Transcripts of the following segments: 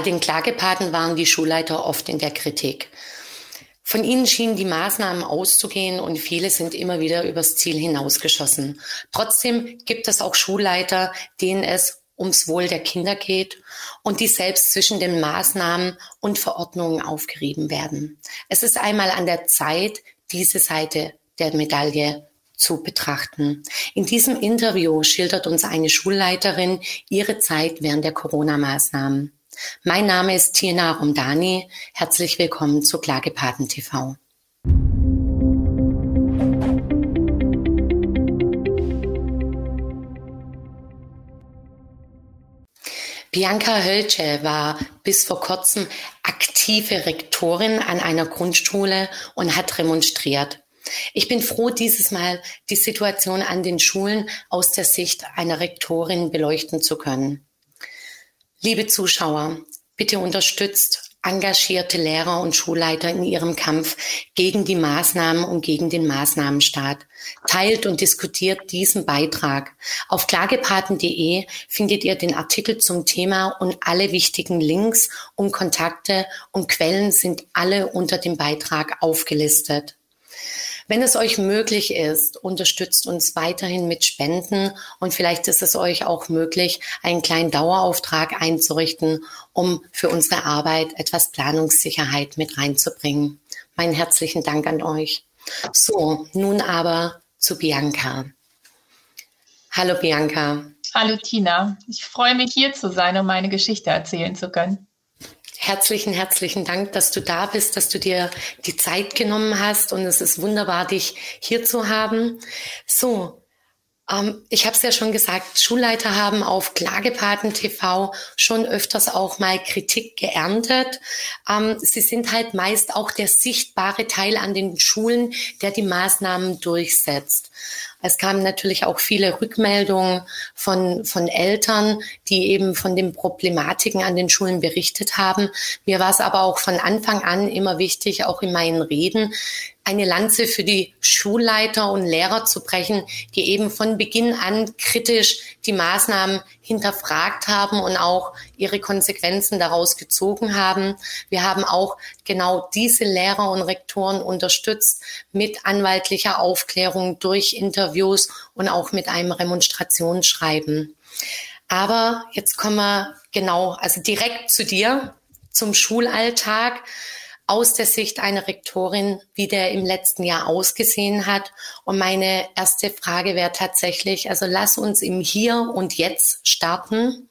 Bei den Klagepaten waren die Schulleiter oft in der Kritik. Von ihnen schienen die Maßnahmen auszugehen und viele sind immer wieder übers Ziel hinausgeschossen. Trotzdem gibt es auch Schulleiter, denen es ums Wohl der Kinder geht und die selbst zwischen den Maßnahmen und Verordnungen aufgerieben werden. Es ist einmal an der Zeit, diese Seite der Medaille zu betrachten. In diesem Interview schildert uns eine Schulleiterin ihre Zeit während der Corona-Maßnahmen. Mein Name ist Tina Romdani. Herzlich willkommen zu Klagepaten TV. Bianca Hölsche war bis vor kurzem aktive Rektorin an einer Grundschule und hat remonstriert. Ich bin froh, dieses Mal die Situation an den Schulen aus der Sicht einer Rektorin beleuchten zu können. Liebe Zuschauer, bitte unterstützt engagierte Lehrer und Schulleiter in ihrem Kampf gegen die Maßnahmen und gegen den Maßnahmenstaat. Teilt und diskutiert diesen Beitrag. Auf klagepaten.de findet ihr den Artikel zum Thema und alle wichtigen Links und Kontakte und Quellen sind alle unter dem Beitrag aufgelistet. Wenn es euch möglich ist, unterstützt uns weiterhin mit Spenden und vielleicht ist es euch auch möglich, einen kleinen Dauerauftrag einzurichten, um für unsere Arbeit etwas Planungssicherheit mit reinzubringen. Meinen herzlichen Dank an euch. So, nun aber zu Bianca. Hallo Bianca. Hallo Tina. Ich freue mich hier zu sein, um meine Geschichte erzählen zu können. Herzlichen, herzlichen Dank, dass du da bist, dass du dir die Zeit genommen hast und es ist wunderbar, dich hier zu haben. So, ähm, ich habe es ja schon gesagt, Schulleiter haben auf Klagepaten TV schon öfters auch mal Kritik geerntet. Ähm, sie sind halt meist auch der sichtbare Teil an den Schulen, der die Maßnahmen durchsetzt. Es kamen natürlich auch viele Rückmeldungen von, von Eltern, die eben von den Problematiken an den Schulen berichtet haben. Mir war es aber auch von Anfang an immer wichtig, auch in meinen Reden, eine Lanze für die Schulleiter und Lehrer zu brechen, die eben von Beginn an kritisch die Maßnahmen hinterfragt haben und auch ihre Konsequenzen daraus gezogen haben. Wir haben auch genau diese Lehrer und Rektoren unterstützt mit anwaltlicher Aufklärung durch Interviews und auch mit einem Remonstrationsschreiben. Aber jetzt kommen wir genau, also direkt zu dir, zum Schulalltag aus der Sicht einer Rektorin, wie der im letzten Jahr ausgesehen hat. Und meine erste Frage wäre tatsächlich, also lass uns im Hier und Jetzt starten.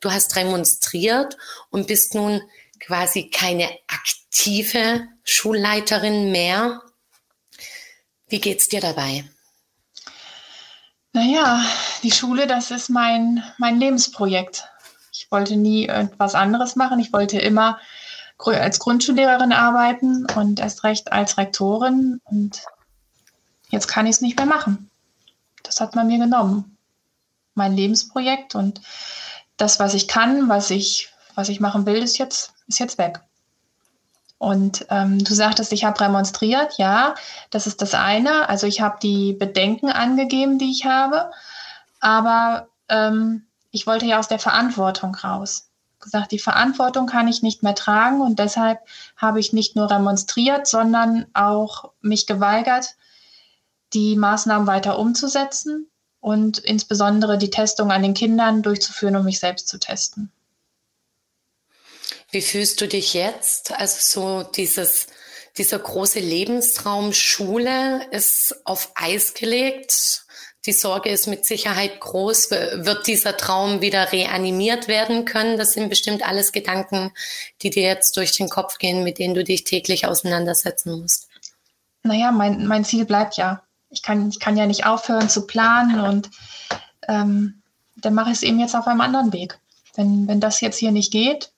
Du hast demonstriert und bist nun quasi keine aktive Schulleiterin mehr. Wie geht's dir dabei? Naja, die Schule, das ist mein, mein Lebensprojekt. Ich wollte nie etwas anderes machen. Ich wollte immer als Grundschullehrerin arbeiten und erst recht als Rektorin. Und jetzt kann ich es nicht mehr machen. Das hat man mir genommen. Mein Lebensprojekt und das, was ich kann, was ich, was ich machen will, ist jetzt, ist jetzt weg. Und ähm, du sagtest, ich habe remonstriert. Ja, das ist das eine. Also ich habe die Bedenken angegeben, die ich habe. Aber ähm, ich wollte ja aus der Verantwortung raus gesagt, die Verantwortung kann ich nicht mehr tragen und deshalb habe ich nicht nur remonstriert, sondern auch mich geweigert, die Maßnahmen weiter umzusetzen und insbesondere die Testung an den Kindern durchzuführen, um mich selbst zu testen. Wie fühlst du dich jetzt? Also so dieses, dieser große Lebenstraum Schule ist auf Eis gelegt. Die Sorge ist mit Sicherheit groß. Wird dieser Traum wieder reanimiert werden können? Das sind bestimmt alles Gedanken, die dir jetzt durch den Kopf gehen, mit denen du dich täglich auseinandersetzen musst. Naja, mein, mein Ziel bleibt ja. Ich kann, ich kann ja nicht aufhören zu planen und ähm, dann mache ich es eben jetzt auf einem anderen Weg. Wenn, wenn das jetzt hier nicht geht,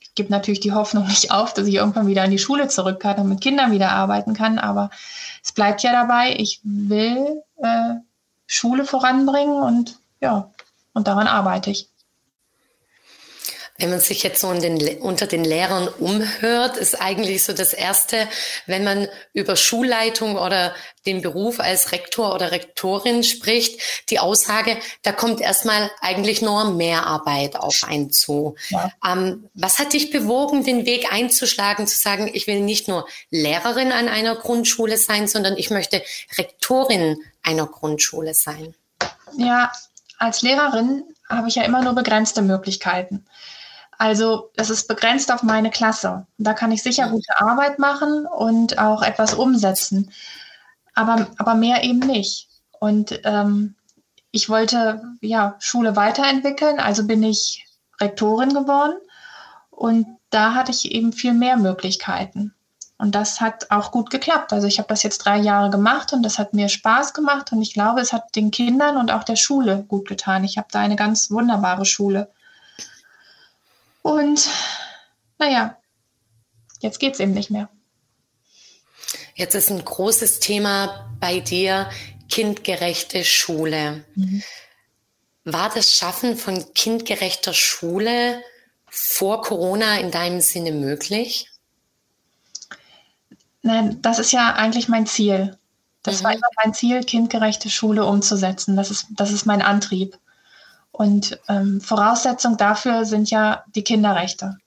ich gebe natürlich die Hoffnung nicht auf, dass ich irgendwann wieder in die Schule zurück kann und mit Kindern wieder arbeiten kann, aber es bleibt ja dabei, ich will äh, Schule voranbringen und ja, und daran arbeite ich. Wenn man sich jetzt so den, unter den Lehrern umhört, ist eigentlich so das Erste, wenn man über Schulleitung oder den Beruf als Rektor oder Rektorin spricht, die Aussage, da kommt erstmal eigentlich nur Mehrarbeit auf einen zu. Ja. Ähm, was hat dich bewogen, den Weg einzuschlagen, zu sagen, ich will nicht nur Lehrerin an einer Grundschule sein, sondern ich möchte Rektorin einer Grundschule sein? Ja, als Lehrerin habe ich ja immer nur begrenzte Möglichkeiten. Also es ist begrenzt auf meine Klasse. Da kann ich sicher gute Arbeit machen und auch etwas umsetzen, aber, aber mehr eben nicht. Und ähm, ich wollte ja Schule weiterentwickeln, also bin ich Rektorin geworden und da hatte ich eben viel mehr Möglichkeiten. Und das hat auch gut geklappt. Also ich habe das jetzt drei Jahre gemacht und das hat mir Spaß gemacht und ich glaube, es hat den Kindern und auch der Schule gut getan. Ich habe da eine ganz wunderbare Schule. Und naja, jetzt geht es eben nicht mehr. Jetzt ist ein großes Thema bei dir kindgerechte Schule. Mhm. War das Schaffen von kindgerechter Schule vor Corona in deinem Sinne möglich? Nein, das ist ja eigentlich mein Ziel. Das mhm. war immer mein Ziel, kindgerechte Schule umzusetzen. Das ist, das ist mein Antrieb. Und ähm, Voraussetzung dafür sind ja die Kinderrechte.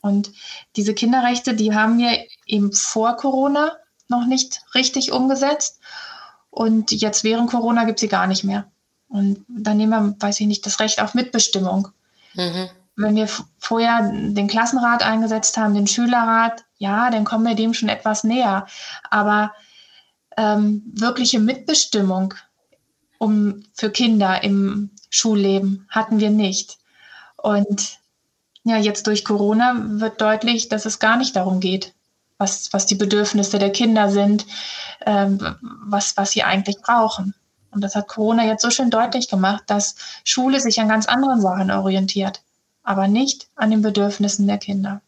Und diese Kinderrechte, die haben wir eben vor Corona noch nicht richtig umgesetzt. Und jetzt während Corona gibt es sie gar nicht mehr. Und dann nehmen wir, weiß ich nicht, das Recht auf Mitbestimmung. Mhm. Wenn wir vorher den Klassenrat eingesetzt haben, den Schülerrat, ja, dann kommen wir dem schon etwas näher. Aber ähm, wirkliche Mitbestimmung um, für Kinder im Schulleben hatten wir nicht. Und ja, jetzt durch Corona wird deutlich, dass es gar nicht darum geht, was, was die Bedürfnisse der Kinder sind, ähm, was, was sie eigentlich brauchen. Und das hat Corona jetzt so schön deutlich gemacht, dass Schule sich an ganz anderen Sachen orientiert, aber nicht an den Bedürfnissen der Kinder.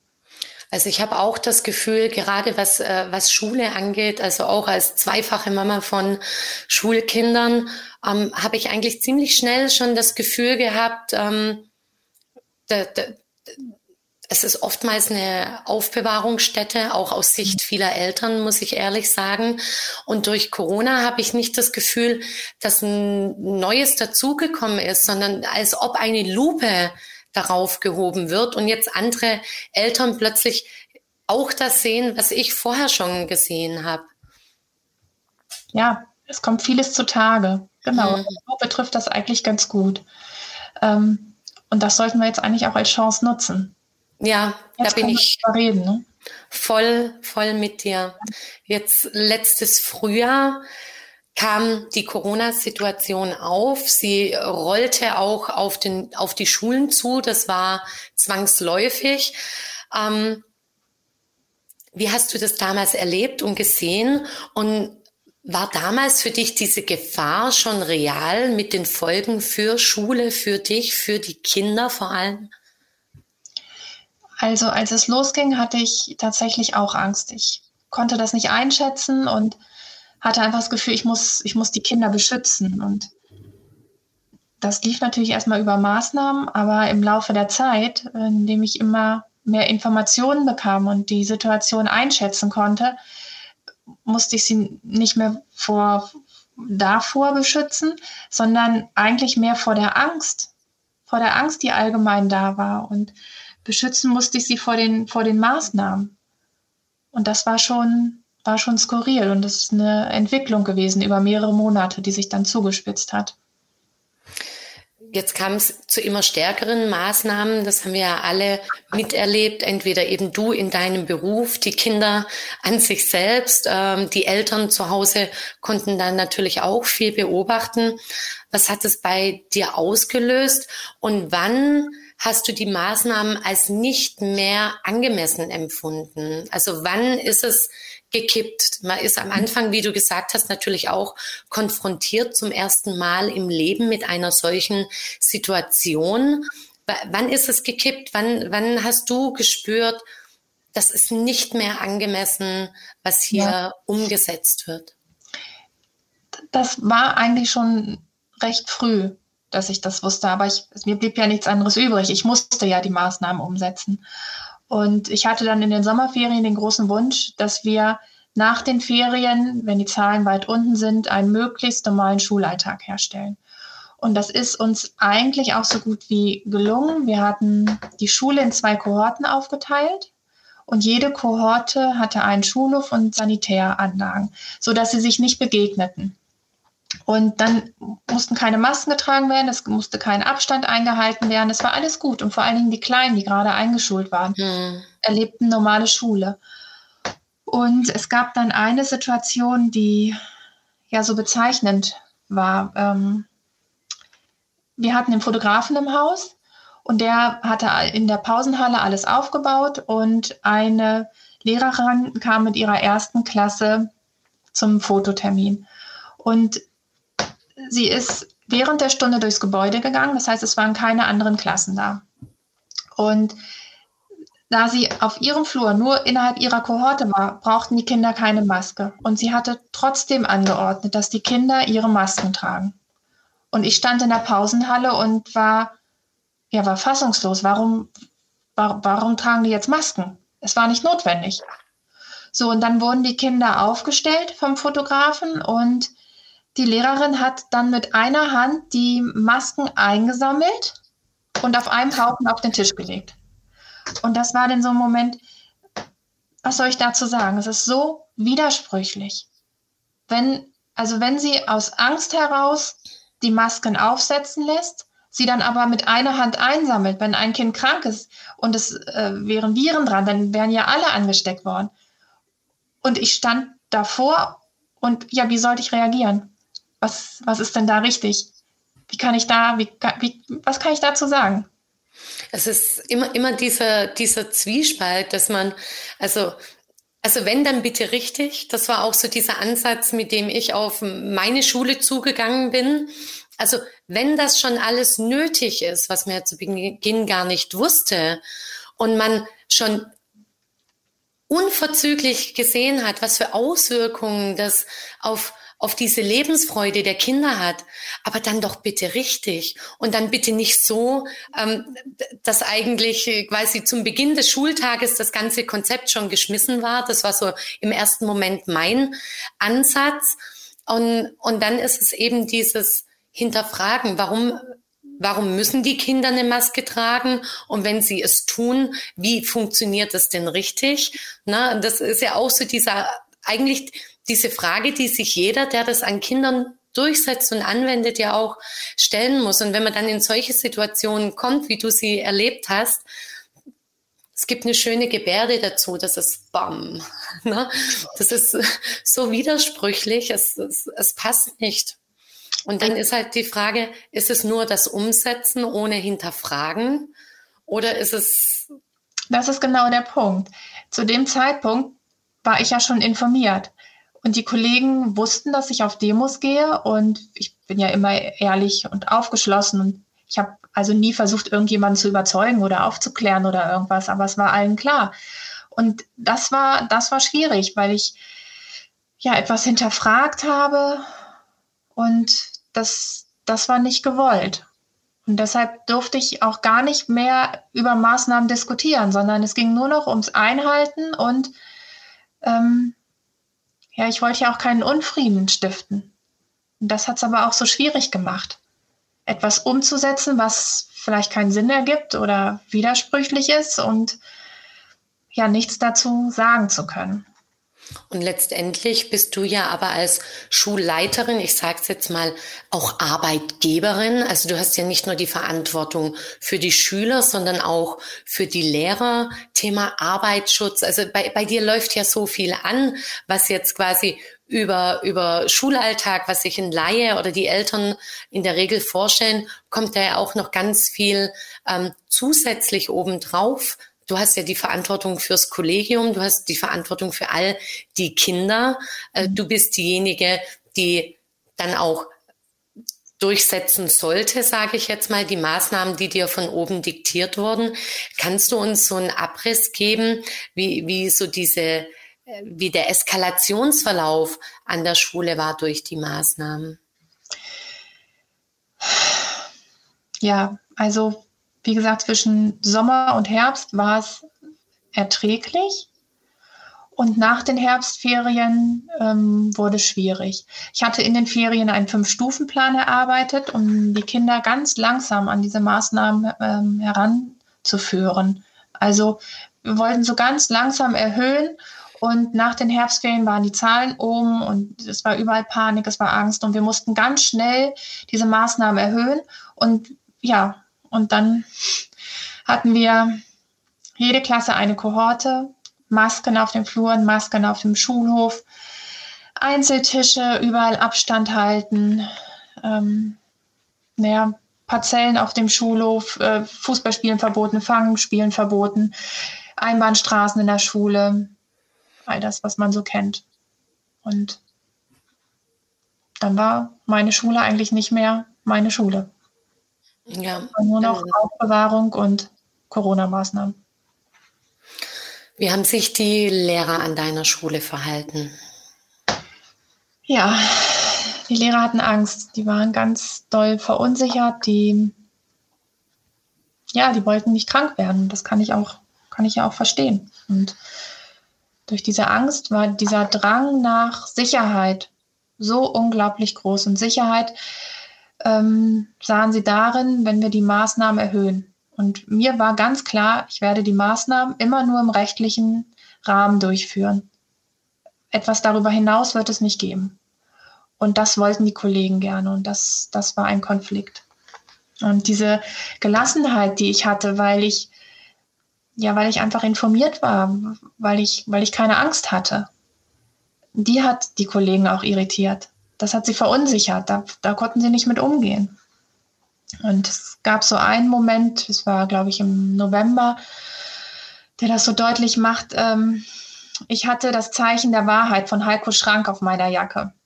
Also ich habe auch das Gefühl, gerade was, äh, was Schule angeht, also auch als zweifache Mama von Schulkindern, ähm, habe ich eigentlich ziemlich schnell schon das Gefühl gehabt, ähm, da, da, es ist oftmals eine Aufbewahrungsstätte, auch aus Sicht vieler Eltern, muss ich ehrlich sagen. Und durch Corona habe ich nicht das Gefühl, dass ein Neues dazugekommen ist, sondern als ob eine Lupe darauf gehoben wird und jetzt andere Eltern plötzlich auch das sehen, was ich vorher schon gesehen habe. Ja, es kommt vieles zutage. Genau. Mhm. So betrifft das eigentlich ganz gut. Ähm, und das sollten wir jetzt eigentlich auch als Chance nutzen. Ja, jetzt da bin ich reden, ne? voll, voll mit dir. Jetzt letztes Frühjahr kam die Corona-Situation auf. Sie rollte auch auf, den, auf die Schulen zu. Das war zwangsläufig. Ähm, wie hast du das damals erlebt und gesehen? Und war damals für dich diese Gefahr schon real mit den Folgen für Schule, für dich, für die Kinder vor allem? Also als es losging, hatte ich tatsächlich auch Angst. Ich konnte das nicht einschätzen und hatte einfach das Gefühl, ich muss, ich muss die Kinder beschützen. Und das lief natürlich erstmal über Maßnahmen, aber im Laufe der Zeit, indem ich immer mehr Informationen bekam und die Situation einschätzen konnte, musste ich sie nicht mehr vor davor beschützen, sondern eigentlich mehr vor der Angst, vor der Angst, die allgemein da war. Und beschützen musste ich sie vor den, vor den Maßnahmen. Und das war schon war schon skurril und es ist eine Entwicklung gewesen über mehrere Monate, die sich dann zugespitzt hat. Jetzt kam es zu immer stärkeren Maßnahmen. Das haben wir ja alle miterlebt. Entweder eben du in deinem Beruf, die Kinder an sich selbst, ähm, die Eltern zu Hause konnten dann natürlich auch viel beobachten. Was hat es bei dir ausgelöst und wann hast du die Maßnahmen als nicht mehr angemessen empfunden? Also wann ist es gekippt. Man ist am Anfang, wie du gesagt hast, natürlich auch konfrontiert zum ersten Mal im Leben mit einer solchen Situation. W wann ist es gekippt? Wann, wann hast du gespürt, das ist nicht mehr angemessen, was hier ja. umgesetzt wird? Das war eigentlich schon recht früh. dass ich das wusste, aber ich, mir blieb ja nichts anderes übrig. Ich musste ja die Maßnahmen umsetzen. Und ich hatte dann in den Sommerferien den großen Wunsch, dass wir nach den Ferien, wenn die Zahlen weit unten sind, einen möglichst normalen Schulalltag herstellen. Und das ist uns eigentlich auch so gut wie gelungen. Wir hatten die Schule in zwei Kohorten aufgeteilt und jede Kohorte hatte einen Schulhof und Sanitäranlagen, sodass sie sich nicht begegneten. Und dann mussten keine Masken getragen werden, es musste kein Abstand eingehalten werden. Es war alles gut. Und vor allen Dingen die Kleinen, die gerade eingeschult waren, hm. erlebten normale Schule. Und es gab dann eine Situation, die ja so bezeichnend war. Ähm, wir hatten den Fotografen im Haus und der hatte in der Pausenhalle alles aufgebaut und eine Lehrerin kam mit ihrer ersten Klasse zum Fototermin. Und sie ist während der Stunde durchs Gebäude gegangen, das heißt, es waren keine anderen Klassen da. Und da sie auf ihrem Flur nur innerhalb ihrer Kohorte war, brauchten die Kinder keine Maske. Und sie hatte trotzdem angeordnet, dass die Kinder ihre Masken tragen. Und ich stand in der Pausenhalle und war, ja, war fassungslos. Warum, warum, warum tragen die jetzt Masken? Es war nicht notwendig. So, und dann wurden die Kinder aufgestellt vom Fotografen und die Lehrerin hat dann mit einer Hand die Masken eingesammelt und auf einem Haufen auf den Tisch gelegt. Und das war dann so ein Moment, was soll ich dazu sagen? Es ist so widersprüchlich. Wenn, also wenn sie aus Angst heraus die Masken aufsetzen lässt, sie dann aber mit einer Hand einsammelt, wenn ein Kind krank ist und es äh, wären Viren dran, dann wären ja alle angesteckt worden. Und ich stand davor und ja, wie sollte ich reagieren? Was, was ist denn da richtig? Wie kann ich da, wie, wie, was kann ich dazu sagen? Es ist immer, immer dieser, dieser Zwiespalt, dass man, also, also wenn dann bitte richtig. Das war auch so dieser Ansatz, mit dem ich auf meine Schule zugegangen bin. Also wenn das schon alles nötig ist, was man ja zu Beginn gar nicht wusste und man schon unverzüglich gesehen hat, was für Auswirkungen das auf auf diese Lebensfreude der Kinder hat, aber dann doch bitte richtig und dann bitte nicht so, ähm, dass eigentlich äh, quasi zum Beginn des Schultages das ganze Konzept schon geschmissen war. Das war so im ersten Moment mein Ansatz. Und, und dann ist es eben dieses Hinterfragen, warum Warum müssen die Kinder eine Maske tragen? Und wenn sie es tun, wie funktioniert das denn richtig? Na, das ist ja auch so dieser, eigentlich diese Frage, die sich jeder, der das an Kindern durchsetzt und anwendet, ja auch stellen muss. Und wenn man dann in solche Situationen kommt, wie du sie erlebt hast, es gibt eine schöne Gebärde dazu, das ist BAM. Ne? Das ist so widersprüchlich, es, es, es passt nicht. Und dann ist halt die Frage, ist es nur das Umsetzen ohne Hinterfragen oder ist es... Das ist genau der Punkt. Zu dem Zeitpunkt war ich ja schon informiert. Und die Kollegen wussten, dass ich auf Demos gehe und ich bin ja immer ehrlich und aufgeschlossen und ich habe also nie versucht, irgendjemanden zu überzeugen oder aufzuklären oder irgendwas, aber es war allen klar. Und das war, das war schwierig, weil ich ja etwas hinterfragt habe und das, das war nicht gewollt. Und deshalb durfte ich auch gar nicht mehr über Maßnahmen diskutieren, sondern es ging nur noch ums Einhalten und ähm, ja, ich wollte ja auch keinen Unfrieden stiften. Und das hat es aber auch so schwierig gemacht, etwas umzusetzen, was vielleicht keinen Sinn ergibt oder widersprüchlich ist und ja, nichts dazu sagen zu können. Und letztendlich bist du ja aber als Schulleiterin, ich sage es jetzt mal, auch Arbeitgeberin. Also du hast ja nicht nur die Verantwortung für die Schüler, sondern auch für die Lehrer. Thema Arbeitsschutz. Also bei, bei dir läuft ja so viel an, was jetzt quasi über, über Schulalltag, was sich ein Laie oder die Eltern in der Regel vorstellen, kommt da ja auch noch ganz viel ähm, zusätzlich obendrauf Du hast ja die Verantwortung fürs Kollegium, du hast die Verantwortung für all die Kinder. Äh, du bist diejenige, die dann auch durchsetzen sollte, sage ich jetzt mal, die Maßnahmen, die dir von oben diktiert wurden. Kannst du uns so einen Abriss geben, wie, wie so diese, äh, wie der Eskalationsverlauf an der Schule war durch die Maßnahmen? ja, also wie gesagt, zwischen Sommer und Herbst war es erträglich. Und nach den Herbstferien ähm, wurde schwierig. Ich hatte in den Ferien einen Fünf-Stufen-Plan erarbeitet, um die Kinder ganz langsam an diese Maßnahmen ähm, heranzuführen. Also wir wollten so ganz langsam erhöhen und nach den Herbstferien waren die Zahlen oben und es war überall Panik, es war Angst und wir mussten ganz schnell diese Maßnahmen erhöhen. Und ja, und dann hatten wir jede Klasse eine Kohorte Masken auf den Fluren, Masken auf dem Schulhof, Einzeltische, überall Abstand halten, ähm, naja, Parzellen auf dem Schulhof, äh, Fußballspielen verboten, Fangenspielen verboten, Einbahnstraßen in der Schule, all das, was man so kennt. Und dann war meine Schule eigentlich nicht mehr meine Schule. Ja. Nur noch Aufbewahrung und Corona-Maßnahmen. Wie haben sich die Lehrer an deiner Schule verhalten? Ja, die Lehrer hatten Angst. Die waren ganz doll verunsichert. Die, ja, die wollten nicht krank werden. Das kann ich auch, kann ich ja auch verstehen. Und durch diese Angst war dieser Drang nach Sicherheit so unglaublich groß. Und Sicherheit ähm, sahen sie darin, wenn wir die Maßnahmen erhöhen. Und mir war ganz klar, ich werde die Maßnahmen immer nur im rechtlichen Rahmen durchführen. Etwas darüber hinaus wird es nicht geben. Und das wollten die Kollegen gerne und das, das war ein Konflikt. Und diese Gelassenheit, die ich hatte, weil ich, ja, weil ich einfach informiert war, weil ich, weil ich keine Angst hatte, die hat die Kollegen auch irritiert. Das hat sie verunsichert. Da, da konnten sie nicht mit umgehen. Und es gab so einen Moment, es war, glaube ich, im November, der das so deutlich macht. Ähm, ich hatte das Zeichen der Wahrheit von Heiko Schrank auf meiner Jacke.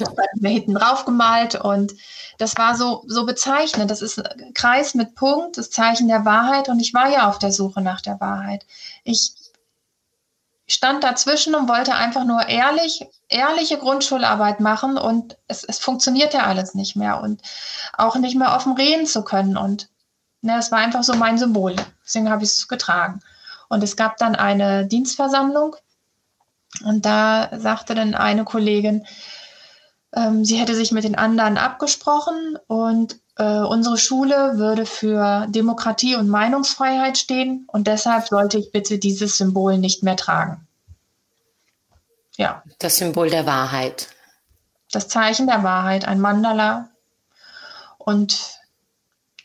Das hatten wir hinten drauf gemalt und das war so, so bezeichnend. Das ist ein Kreis mit Punkt, das Zeichen der Wahrheit und ich war ja auf der Suche nach der Wahrheit. Ich stand dazwischen und wollte einfach nur ehrlich, ehrliche Grundschularbeit machen und es, es funktioniert ja alles nicht mehr und auch nicht mehr offen reden zu können und ne, es war einfach so mein Symbol. Deswegen habe ich es getragen. Und es gab dann eine Dienstversammlung und da sagte dann eine Kollegin, ähm, sie hätte sich mit den anderen abgesprochen und äh, unsere Schule würde für Demokratie und Meinungsfreiheit stehen und deshalb sollte ich bitte dieses Symbol nicht mehr tragen. Ja. Das Symbol der Wahrheit. Das Zeichen der Wahrheit, ein Mandala. Und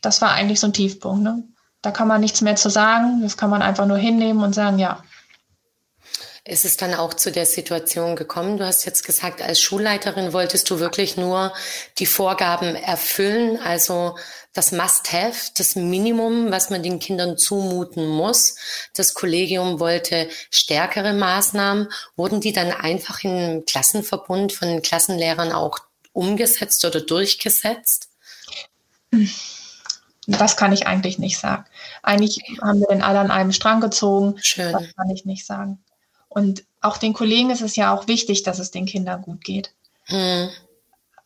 das war eigentlich so ein Tiefpunkt. Ne? Da kann man nichts mehr zu sagen. Das kann man einfach nur hinnehmen und sagen, ja, ist es dann auch zu der Situation gekommen? Du hast jetzt gesagt, als Schulleiterin wolltest du wirklich nur die Vorgaben erfüllen, also das Must-Have, das Minimum, was man den Kindern zumuten muss. Das Kollegium wollte stärkere Maßnahmen. Wurden die dann einfach im Klassenverbund von den Klassenlehrern auch umgesetzt oder durchgesetzt? Das kann ich eigentlich nicht sagen. Eigentlich haben wir den alle an einem Strang gezogen. Schön. Das kann ich nicht sagen. Und auch den Kollegen ist es ja auch wichtig, dass es den Kindern gut geht. Mhm.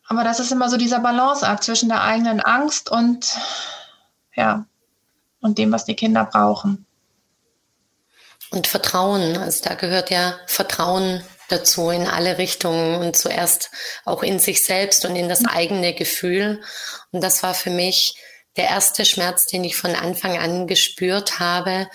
Aber das ist immer so dieser Balanceakt zwischen der eigenen Angst und ja, und dem, was die Kinder brauchen. Und Vertrauen, also da gehört ja Vertrauen dazu in alle Richtungen und zuerst auch in sich selbst und in das eigene Gefühl. Und das war für mich der erste Schmerz, den ich von Anfang an gespürt habe,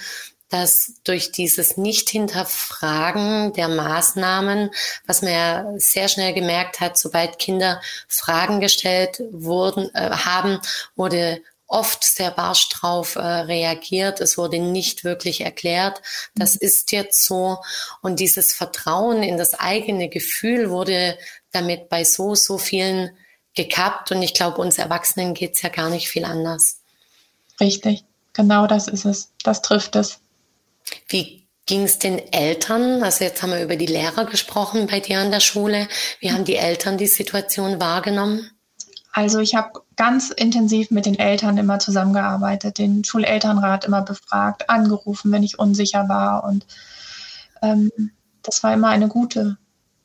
dass durch dieses Nicht-Hinterfragen der Maßnahmen, was man ja sehr schnell gemerkt hat, sobald Kinder Fragen gestellt wurden, äh, haben, wurde oft sehr barsch drauf äh, reagiert. Es wurde nicht wirklich erklärt, das mhm. ist jetzt so. Und dieses Vertrauen in das eigene Gefühl wurde damit bei so, so vielen gekappt. Und ich glaube, uns Erwachsenen geht's ja gar nicht viel anders. Richtig, genau das ist es. Das trifft es. Wie ging es den Eltern? Also jetzt haben wir über die Lehrer gesprochen bei dir an der Schule. Wie haben die Eltern die Situation wahrgenommen? Also ich habe ganz intensiv mit den Eltern immer zusammengearbeitet, den Schulelternrat immer befragt, angerufen, wenn ich unsicher war. Und ähm, das war immer eine gute,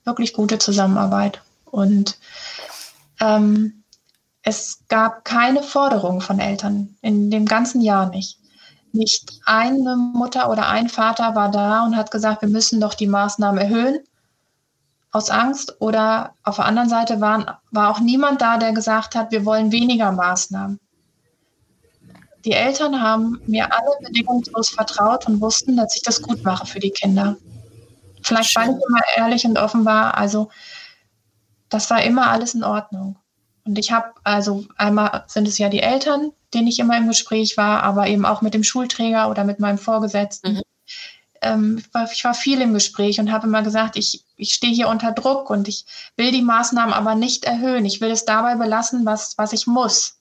wirklich gute Zusammenarbeit. Und ähm, es gab keine Forderung von Eltern in dem ganzen Jahr nicht. Nicht eine Mutter oder ein Vater war da und hat gesagt, wir müssen doch die Maßnahmen erhöhen aus Angst. Oder auf der anderen Seite waren, war auch niemand da, der gesagt hat, wir wollen weniger Maßnahmen. Die Eltern haben mir alle bedingungslos vertraut und wussten, dass ich das gut mache für die Kinder. Vielleicht, weil ich immer ehrlich und offen war. Also, das war immer alles in Ordnung. Und ich habe, also einmal sind es ja die Eltern, denen ich immer im Gespräch war, aber eben auch mit dem Schulträger oder mit meinem Vorgesetzten. Mhm. Ähm, ich, war, ich, war, viel im Gespräch und habe immer gesagt, ich, ich stehe hier unter Druck und ich will die Maßnahmen aber nicht erhöhen. Ich will es dabei belassen, was, was ich muss.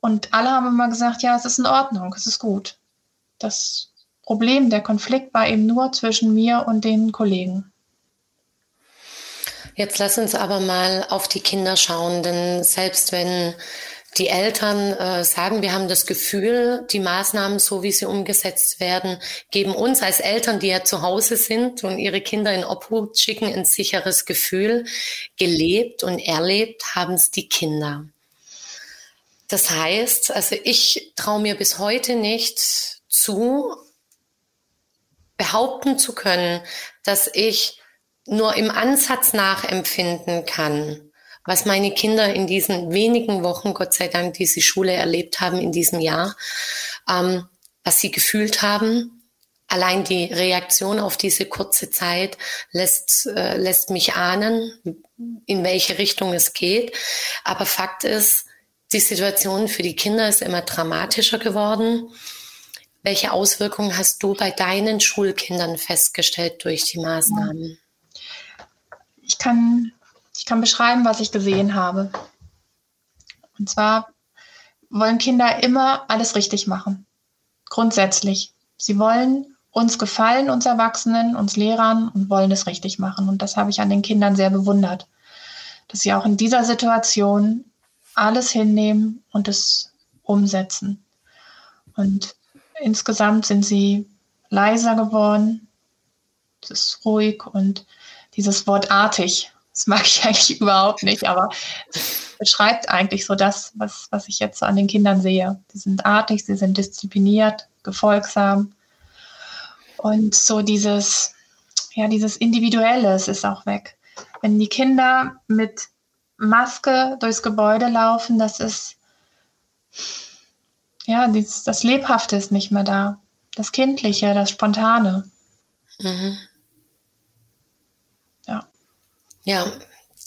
Und alle haben immer gesagt, ja, es ist in Ordnung, es ist gut. Das Problem, der Konflikt war eben nur zwischen mir und den Kollegen. Jetzt lass uns aber mal auf die Kinder schauen, denn selbst wenn die Eltern äh, sagen, wir haben das Gefühl, die Maßnahmen, so wie sie umgesetzt werden, geben uns als Eltern, die ja zu Hause sind und ihre Kinder in Obhut schicken, ein sicheres Gefühl. Gelebt und erlebt haben es die Kinder. Das heißt, also ich traue mir bis heute nicht zu, behaupten zu können, dass ich nur im Ansatz nachempfinden kann, was meine Kinder in diesen wenigen Wochen, Gott sei Dank, diese Schule erlebt haben in diesem Jahr, ähm, was sie gefühlt haben. Allein die Reaktion auf diese kurze Zeit lässt, äh, lässt mich ahnen, in welche Richtung es geht. Aber Fakt ist, die Situation für die Kinder ist immer dramatischer geworden. Welche Auswirkungen hast du bei deinen Schulkindern festgestellt durch die Maßnahmen? Ich kann, ich kann beschreiben, was ich gesehen habe. Und zwar wollen Kinder immer alles richtig machen. Grundsätzlich. Sie wollen uns gefallen, uns Erwachsenen, uns Lehrern und wollen es richtig machen. Und das habe ich an den Kindern sehr bewundert. Dass sie auch in dieser Situation alles hinnehmen und es umsetzen. Und insgesamt sind sie leiser geworden. Es ist ruhig und dieses Wort artig. Das mag ich eigentlich überhaupt nicht, aber es beschreibt eigentlich so das, was, was ich jetzt so an den Kindern sehe. Sie sind artig, sie sind diszipliniert, gefolgsam. Und so dieses, ja, dieses Individuelle ist auch weg. Wenn die Kinder mit Maske durchs Gebäude laufen, das ist, ja, das, das Lebhafte ist nicht mehr da. Das Kindliche, das Spontane. Mhm. Ja,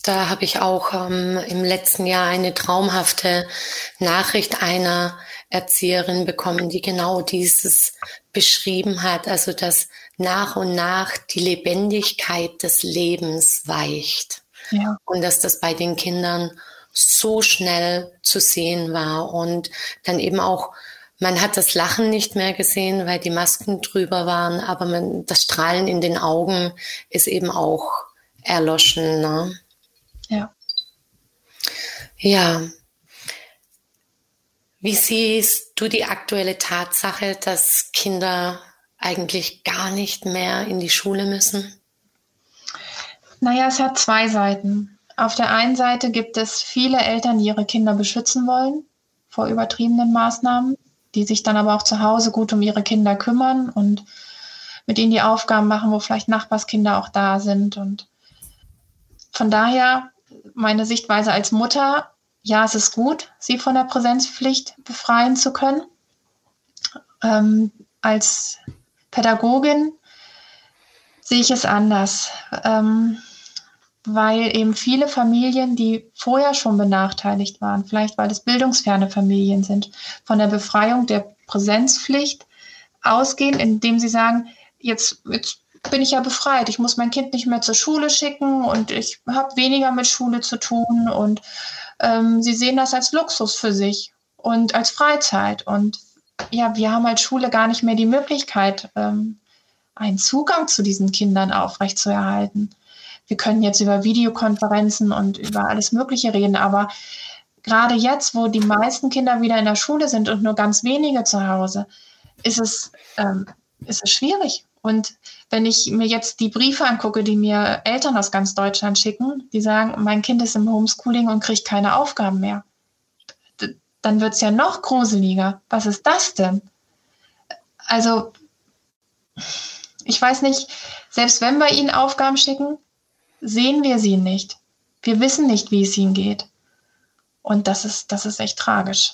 da habe ich auch ähm, im letzten Jahr eine traumhafte Nachricht einer Erzieherin bekommen, die genau dieses beschrieben hat, also dass nach und nach die Lebendigkeit des Lebens weicht. Ja. Und dass das bei den Kindern so schnell zu sehen war und dann eben auch man hat das Lachen nicht mehr gesehen, weil die Masken drüber waren, aber man, das Strahlen in den Augen ist eben auch erloschen. Ne? Ja. Ja. Wie siehst du die aktuelle Tatsache, dass Kinder eigentlich gar nicht mehr in die Schule müssen? Naja, es hat zwei Seiten. Auf der einen Seite gibt es viele Eltern, die ihre Kinder beschützen wollen vor übertriebenen Maßnahmen, die sich dann aber auch zu Hause gut um ihre Kinder kümmern und mit ihnen die Aufgaben machen, wo vielleicht Nachbarskinder auch da sind und von daher meine Sichtweise als Mutter, ja, es ist gut, sie von der Präsenzpflicht befreien zu können. Ähm, als Pädagogin sehe ich es anders, ähm, weil eben viele Familien, die vorher schon benachteiligt waren, vielleicht weil es bildungsferne Familien sind, von der Befreiung der Präsenzpflicht ausgehen, indem sie sagen, jetzt, jetzt bin ich ja befreit. Ich muss mein Kind nicht mehr zur Schule schicken und ich habe weniger mit Schule zu tun und ähm, sie sehen das als Luxus für sich und als Freizeit. Und ja, wir haben als Schule gar nicht mehr die Möglichkeit, ähm, einen Zugang zu diesen Kindern aufrechtzuerhalten. Wir können jetzt über Videokonferenzen und über alles Mögliche reden, aber gerade jetzt, wo die meisten Kinder wieder in der Schule sind und nur ganz wenige zu Hause, ist es, ähm, ist es schwierig. Und wenn ich mir jetzt die Briefe angucke, die mir Eltern aus ganz Deutschland schicken, die sagen, mein Kind ist im Homeschooling und kriegt keine Aufgaben mehr. dann wird es ja noch gruseliger. Was ist das denn? Also, ich weiß nicht, selbst wenn wir ihnen Aufgaben schicken, sehen wir sie nicht. Wir wissen nicht, wie es ihnen geht. Und das ist, das ist echt tragisch.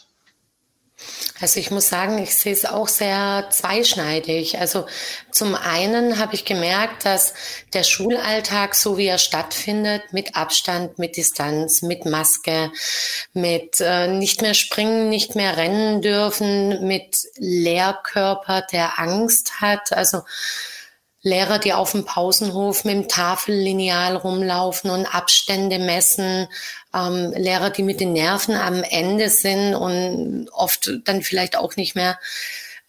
Also ich muss sagen, ich sehe es auch sehr zweischneidig. Also zum einen habe ich gemerkt, dass der Schulalltag, so wie er stattfindet, mit Abstand, mit Distanz, mit Maske, mit äh, nicht mehr springen, nicht mehr rennen dürfen, mit Lehrkörper, der Angst hat. Also Lehrer, die auf dem Pausenhof mit dem Tafellineal rumlaufen und Abstände messen, ähm, Lehrer, die mit den Nerven am Ende sind und oft dann vielleicht auch nicht mehr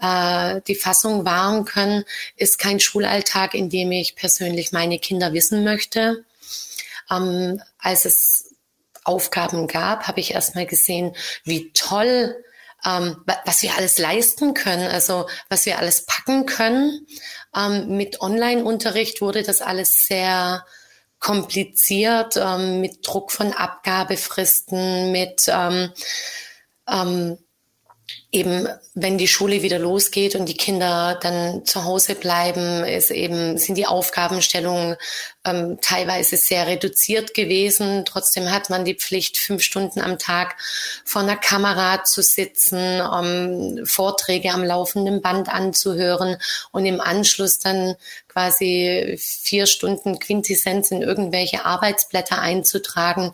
äh, die Fassung wahren können, ist kein Schulalltag, in dem ich persönlich meine Kinder wissen möchte. Ähm, als es Aufgaben gab, habe ich erstmal gesehen, wie toll ähm, was wir alles leisten können, also was wir alles packen können. Ähm, mit Online-Unterricht wurde das alles sehr kompliziert, ähm, mit Druck von Abgabefristen, mit ähm, ähm, eben, wenn die Schule wieder losgeht und die Kinder dann zu Hause bleiben, ist eben, sind die Aufgabenstellungen ähm, teilweise sehr reduziert gewesen. Trotzdem hat man die Pflicht, fünf Stunden am Tag vor einer Kamera zu sitzen, ähm, Vorträge am laufenden Band anzuhören und im Anschluss dann quasi vier Stunden Quintessenz in irgendwelche Arbeitsblätter einzutragen.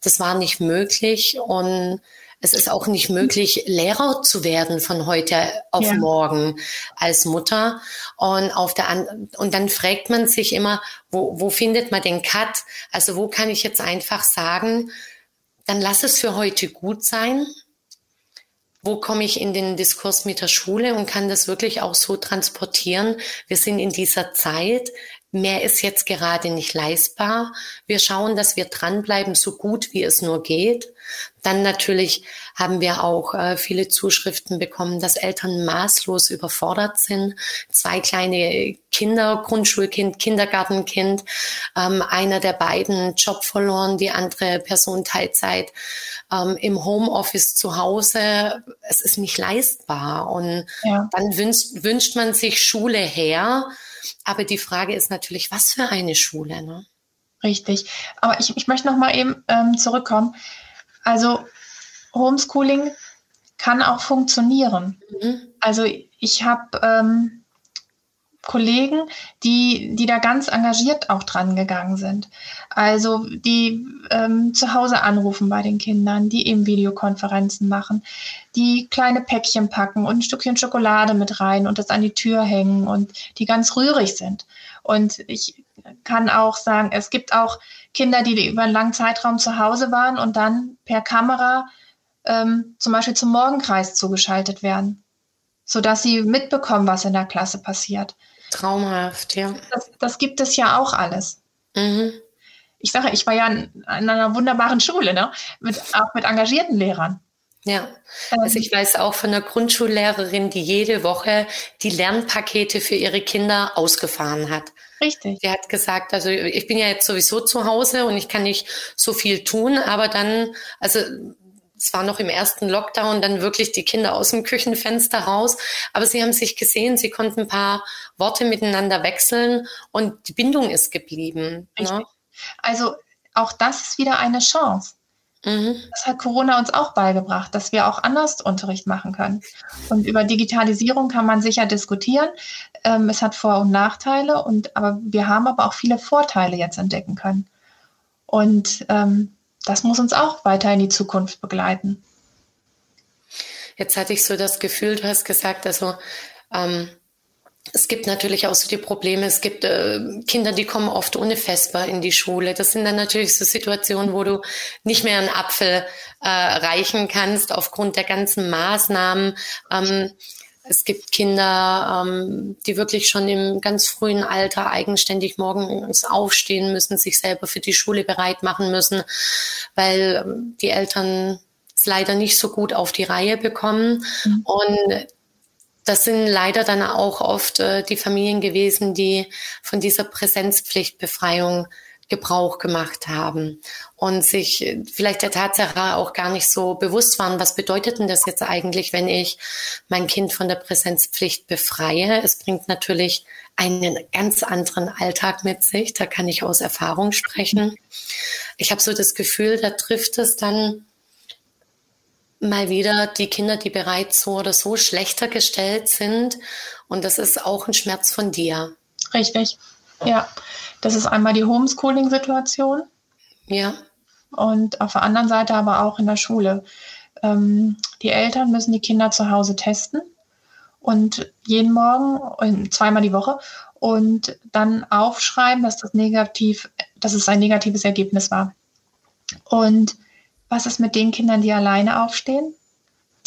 Das war nicht möglich und es ist auch nicht möglich, Lehrer zu werden von heute auf ja. morgen als Mutter. Und auf der An und dann fragt man sich immer, wo, wo findet man den Cut? Also wo kann ich jetzt einfach sagen, dann lass es für heute gut sein. Wo komme ich in den Diskurs mit der Schule und kann das wirklich auch so transportieren? Wir sind in dieser Zeit, Mehr ist jetzt gerade nicht leistbar. Wir schauen, dass wir dranbleiben, so gut wie es nur geht. Dann natürlich haben wir auch äh, viele Zuschriften bekommen, dass Eltern maßlos überfordert sind. Zwei kleine Kinder, Grundschulkind, Kindergartenkind, ähm, einer der beiden Job verloren, die andere Person Teilzeit ähm, im Homeoffice zu Hause. Es ist nicht leistbar. Und ja. dann wünscht, wünscht man sich Schule her aber die Frage ist natürlich, was für eine Schule? Ne? Richtig. Aber ich, ich möchte noch mal eben ähm, zurückkommen. Also Homeschooling kann auch funktionieren. Mhm. Also ich habe ähm, Kollegen, die, die da ganz engagiert auch dran gegangen sind. Also die ähm, zu Hause anrufen bei den Kindern, die eben Videokonferenzen machen, die kleine Päckchen packen und ein Stückchen Schokolade mit rein und das an die Tür hängen und die ganz rührig sind. Und ich kann auch sagen, es gibt auch Kinder, die über einen langen Zeitraum zu Hause waren und dann per Kamera ähm, zum Beispiel zum Morgenkreis zugeschaltet werden, sodass sie mitbekommen, was in der Klasse passiert. Traumhaft, ja. Das, das gibt es ja auch alles. Mhm. Ich sage, ich war ja in, einer wunderbaren Schule, ne? mit, auch mit engagierten Lehrern. Ja, also ich weiß auch von einer Grundschullehrerin, die jede Woche die Lernpakete für ihre Kinder ausgefahren hat. Richtig. Sie hat gesagt, also ich bin ja jetzt sowieso zu Hause und ich kann nicht so viel tun, aber dann, also es war noch im ersten Lockdown, dann wirklich die Kinder aus dem Küchenfenster raus. Aber sie haben sich gesehen, sie konnten ein paar Worte miteinander wechseln und die Bindung ist geblieben. Ne? Also auch das ist wieder eine Chance. Mhm. Das hat Corona uns auch beigebracht, dass wir auch anders Unterricht machen können. Und über Digitalisierung kann man sicher diskutieren. Ähm, es hat Vor- und Nachteile, und, aber wir haben aber auch viele Vorteile jetzt entdecken können. Und ähm, das muss uns auch weiter in die Zukunft begleiten. Jetzt hatte ich so das Gefühl, du hast gesagt, also ähm, es gibt natürlich auch so die Probleme. Es gibt äh, Kinder, die kommen oft ohne Vesper in die Schule. Das sind dann natürlich so Situationen, wo du nicht mehr einen Apfel äh, reichen kannst aufgrund der ganzen Maßnahmen. Ähm, es gibt Kinder, ähm, die wirklich schon im ganz frühen Alter eigenständig morgens aufstehen müssen, sich selber für die Schule bereit machen müssen, weil ähm, die Eltern es leider nicht so gut auf die Reihe bekommen. Mhm. Und das sind leider dann auch oft äh, die Familien gewesen, die von dieser Präsenzpflichtbefreiung Gebrauch gemacht haben und sich vielleicht der Tatsache auch gar nicht so bewusst waren, was bedeutet denn das jetzt eigentlich, wenn ich mein Kind von der Präsenzpflicht befreie. Es bringt natürlich einen ganz anderen Alltag mit sich, da kann ich aus Erfahrung sprechen. Ich habe so das Gefühl, da trifft es dann mal wieder die Kinder, die bereits so oder so schlechter gestellt sind. Und das ist auch ein Schmerz von dir. Richtig. Ja. Das ist einmal die Homeschooling-Situation. Ja. Und auf der anderen Seite aber auch in der Schule. Ähm, die Eltern müssen die Kinder zu Hause testen und jeden Morgen, zweimal die Woche und dann aufschreiben, dass das negativ, dass es ein negatives Ergebnis war. Und was ist mit den Kindern, die alleine aufstehen?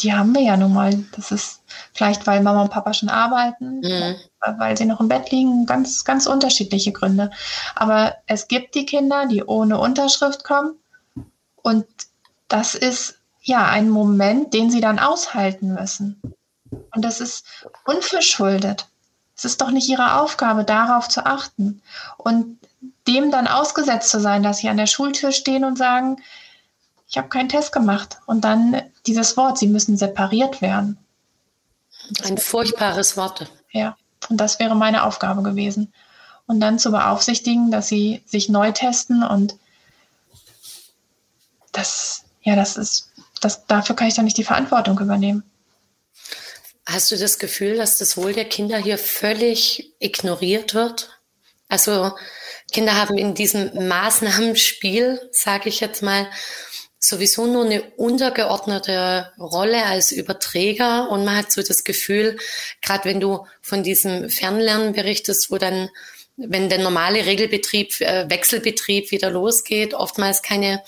Die haben wir ja nun mal. Das ist vielleicht, weil Mama und Papa schon arbeiten, mhm. weil sie noch im Bett liegen, ganz, ganz unterschiedliche Gründe. Aber es gibt die Kinder, die ohne Unterschrift kommen. Und das ist ja ein Moment, den sie dann aushalten müssen. Und das ist unverschuldet. Es ist doch nicht ihre Aufgabe, darauf zu achten. Und dem dann ausgesetzt zu sein, dass sie an der Schultür stehen und sagen, ich habe keinen Test gemacht. Und dann dieses Wort, sie müssen separiert werden. Ein furchtbares Wort. Ja, und das wäre meine Aufgabe gewesen. Und dann zu beaufsichtigen, dass sie sich neu testen und das, ja, das ist, das, dafür kann ich dann nicht die Verantwortung übernehmen. Hast du das Gefühl, dass das Wohl der Kinder hier völlig ignoriert wird? Also Kinder haben in diesem Maßnahmenspiel, sage ich jetzt mal, sowieso nur eine untergeordnete Rolle als Überträger und man hat so das Gefühl, gerade wenn du von diesem Fernlernen berichtest, wo dann, wenn der normale Regelbetrieb, äh, Wechselbetrieb wieder losgeht, oftmals keine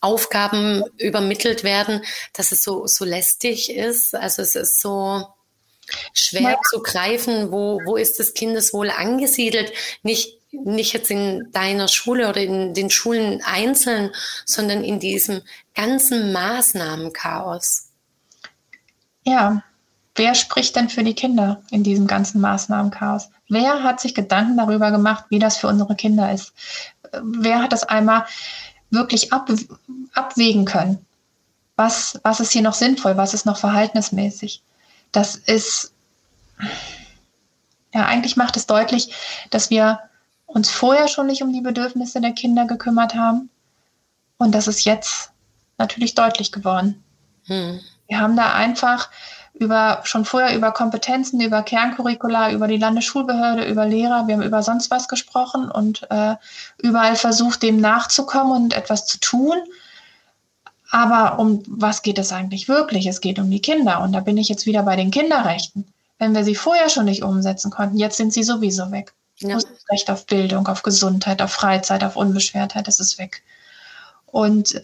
Aufgaben übermittelt werden, dass es so, so lästig ist. Also es ist so schwer ja. zu greifen, wo, wo ist das Kindeswohl angesiedelt. Nicht nicht jetzt in deiner Schule oder in den Schulen einzeln, sondern in diesem ganzen Maßnahmenchaos. Ja, wer spricht denn für die Kinder in diesem ganzen Maßnahmenchaos? Wer hat sich Gedanken darüber gemacht, wie das für unsere Kinder ist? Wer hat das einmal wirklich ab, abwägen können? Was, was ist hier noch sinnvoll? Was ist noch verhaltensmäßig? Das ist, ja, eigentlich macht es deutlich, dass wir uns vorher schon nicht um die Bedürfnisse der Kinder gekümmert haben. Und das ist jetzt natürlich deutlich geworden. Hm. Wir haben da einfach über, schon vorher über Kompetenzen, über Kerncurricula, über die Landesschulbehörde, über Lehrer, wir haben über sonst was gesprochen und äh, überall versucht, dem nachzukommen und etwas zu tun. Aber um was geht es eigentlich wirklich? Es geht um die Kinder. Und da bin ich jetzt wieder bei den Kinderrechten. Wenn wir sie vorher schon nicht umsetzen konnten, jetzt sind sie sowieso weg. Ja. Das Recht auf Bildung, auf Gesundheit, auf Freizeit, auf Unbeschwertheit, das ist weg. Und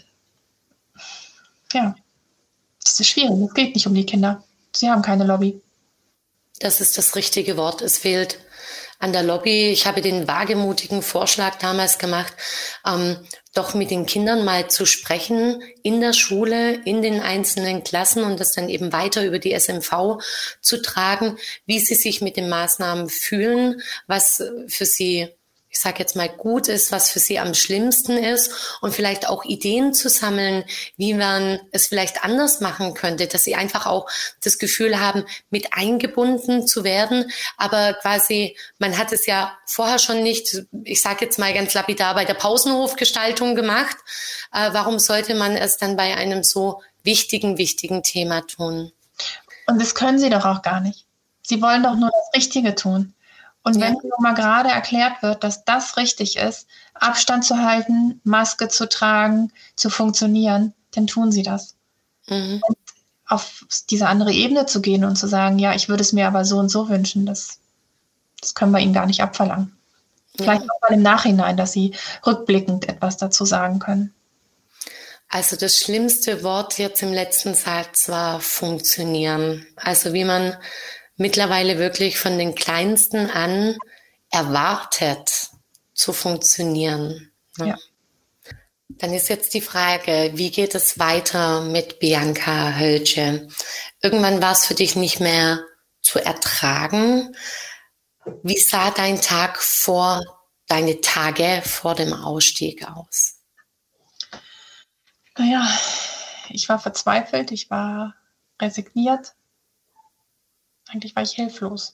ja, das ist schwierig. Es geht nicht um die Kinder. Sie haben keine Lobby. Das ist das richtige Wort. Es fehlt an der Lobby. Ich habe den wagemutigen Vorschlag damals gemacht, ähm, doch mit den Kindern mal zu sprechen in der Schule, in den einzelnen Klassen und das dann eben weiter über die SMV zu tragen, wie sie sich mit den Maßnahmen fühlen, was für sie ich sage jetzt mal, gut ist, was für sie am schlimmsten ist und vielleicht auch Ideen zu sammeln, wie man es vielleicht anders machen könnte, dass sie einfach auch das Gefühl haben, mit eingebunden zu werden. Aber quasi, man hat es ja vorher schon nicht, ich sage jetzt mal ganz lapidar, bei der Pausenhofgestaltung gemacht. Äh, warum sollte man es dann bei einem so wichtigen, wichtigen Thema tun? Und das können sie doch auch gar nicht. Sie wollen doch nur das Richtige tun. Und ja. wenn nun mal gerade erklärt wird, dass das richtig ist, Abstand zu halten, Maske zu tragen, zu funktionieren, dann tun sie das. Mhm. Und auf diese andere Ebene zu gehen und zu sagen, ja, ich würde es mir aber so und so wünschen, das, das können wir ihnen gar nicht abverlangen. Ja. Vielleicht auch mal im Nachhinein, dass sie rückblickend etwas dazu sagen können. Also das schlimmste Wort jetzt im letzten Satz war funktionieren. Also wie man mittlerweile wirklich von den Kleinsten an erwartet zu funktionieren. Ne? Ja. Dann ist jetzt die Frage, wie geht es weiter mit Bianca Hölsche? Irgendwann war es für dich nicht mehr zu ertragen. Wie sah dein Tag vor deine Tage vor dem Ausstieg aus? Naja, ich war verzweifelt, ich war resigniert. Eigentlich war ich hilflos.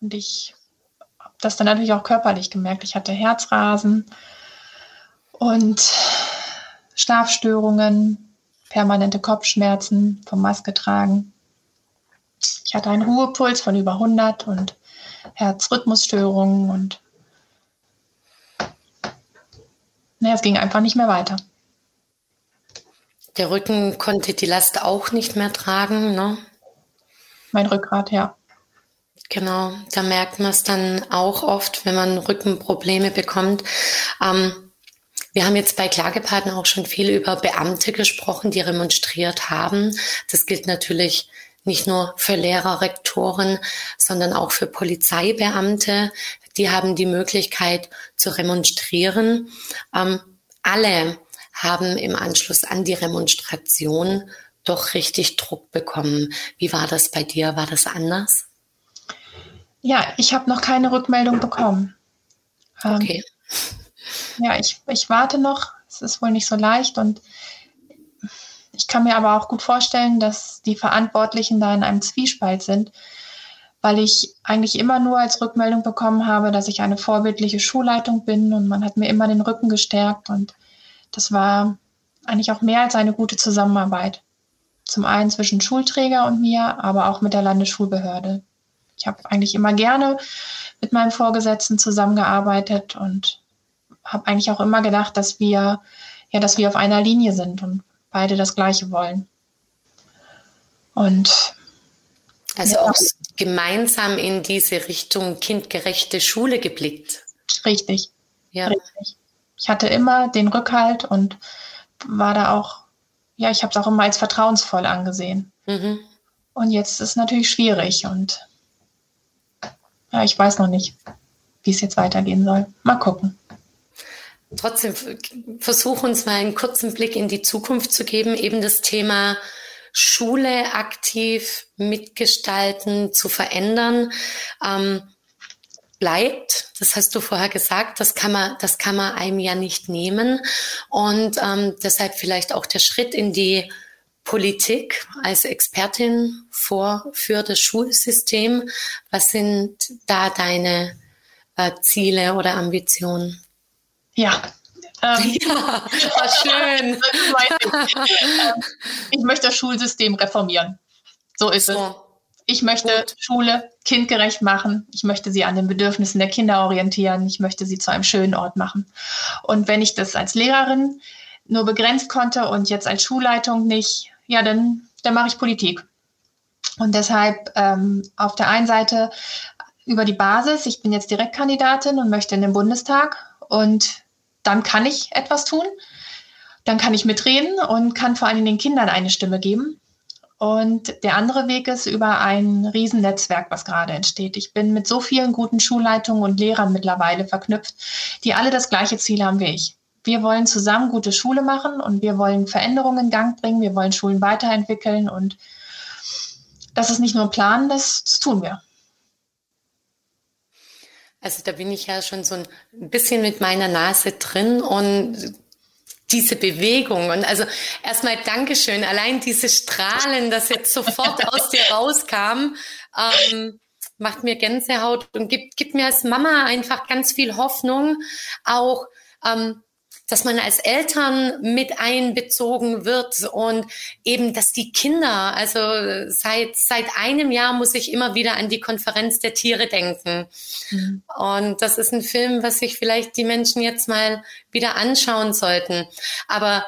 Und ich habe das dann natürlich auch körperlich gemerkt. Ich hatte Herzrasen und Schlafstörungen, permanente Kopfschmerzen vom Maske tragen. Ich hatte einen Ruhepuls von über 100 und Herzrhythmusstörungen und naja, es ging einfach nicht mehr weiter. Der Rücken konnte die Last auch nicht mehr tragen, ne? Mein Rückgrat, ja. Genau, da merkt man es dann auch oft, wenn man Rückenprobleme bekommt. Ähm, wir haben jetzt bei Klagepartner auch schon viel über Beamte gesprochen, die remonstriert haben. Das gilt natürlich nicht nur für Lehrer, Rektoren, sondern auch für Polizeibeamte. Die haben die Möglichkeit zu remonstrieren. Ähm, alle haben im Anschluss an die Remonstration doch richtig Druck bekommen. Wie war das bei dir? War das anders? Ja, ich habe noch keine Rückmeldung bekommen. Ähm, okay. Ja, ich, ich warte noch. Es ist wohl nicht so leicht und ich kann mir aber auch gut vorstellen, dass die Verantwortlichen da in einem Zwiespalt sind, weil ich eigentlich immer nur als Rückmeldung bekommen habe, dass ich eine vorbildliche Schulleitung bin und man hat mir immer den Rücken gestärkt und das war eigentlich auch mehr als eine gute Zusammenarbeit. Zum einen zwischen Schulträger und mir, aber auch mit der Landesschulbehörde. Ich habe eigentlich immer gerne mit meinem Vorgesetzten zusammengearbeitet und habe eigentlich auch immer gedacht, dass wir ja, dass wir auf einer Linie sind und beide das Gleiche wollen. Und also ja. auch gemeinsam in diese Richtung kindgerechte Schule geblickt. Richtig. Ja. Richtig ich hatte immer den Rückhalt und war da auch, ja, ich habe es auch immer als vertrauensvoll angesehen. Mhm. Und jetzt ist es natürlich schwierig und ja, ich weiß noch nicht, wie es jetzt weitergehen soll. Mal gucken. Trotzdem versuch uns mal einen kurzen Blick in die Zukunft zu geben, eben das Thema Schule aktiv mitgestalten, zu verändern. Ähm, bleibt. Das hast du vorher gesagt. Das kann man, das kann man einem ja nicht nehmen. Und ähm, deshalb vielleicht auch der Schritt in die Politik als Expertin vor, für das Schulsystem. Was sind da deine äh, Ziele oder Ambitionen? Ja, ähm, ja, war schön. Ähm, ich möchte das Schulsystem reformieren. So ist so. es. Ich möchte Gut. Schule kindgerecht machen. Ich möchte sie an den Bedürfnissen der Kinder orientieren. Ich möchte sie zu einem schönen Ort machen. Und wenn ich das als Lehrerin nur begrenzt konnte und jetzt als Schulleitung nicht, ja, dann, dann mache ich Politik. Und deshalb ähm, auf der einen Seite über die Basis, ich bin jetzt Direktkandidatin und möchte in den Bundestag und dann kann ich etwas tun. Dann kann ich mitreden und kann vor allem den Kindern eine Stimme geben. Und der andere Weg ist über ein Riesennetzwerk, was gerade entsteht. Ich bin mit so vielen guten Schulleitungen und Lehrern mittlerweile verknüpft, die alle das gleiche Ziel haben wie ich. Wir wollen zusammen gute Schule machen und wir wollen Veränderungen in Gang bringen. Wir wollen Schulen weiterentwickeln und das ist nicht nur ein Plan, das, das tun wir. Also da bin ich ja schon so ein bisschen mit meiner Nase drin und diese Bewegung. Und also erstmal Dankeschön. Allein diese Strahlen, das jetzt sofort aus dir rauskam, ähm, macht mir Gänsehaut und gibt, gibt mir als Mama einfach ganz viel Hoffnung, auch ähm, dass man als Eltern mit einbezogen wird und eben, dass die Kinder, also seit, seit einem Jahr muss ich immer wieder an die Konferenz der Tiere denken. Mhm. Und das ist ein Film, was sich vielleicht die Menschen jetzt mal wieder anschauen sollten. Aber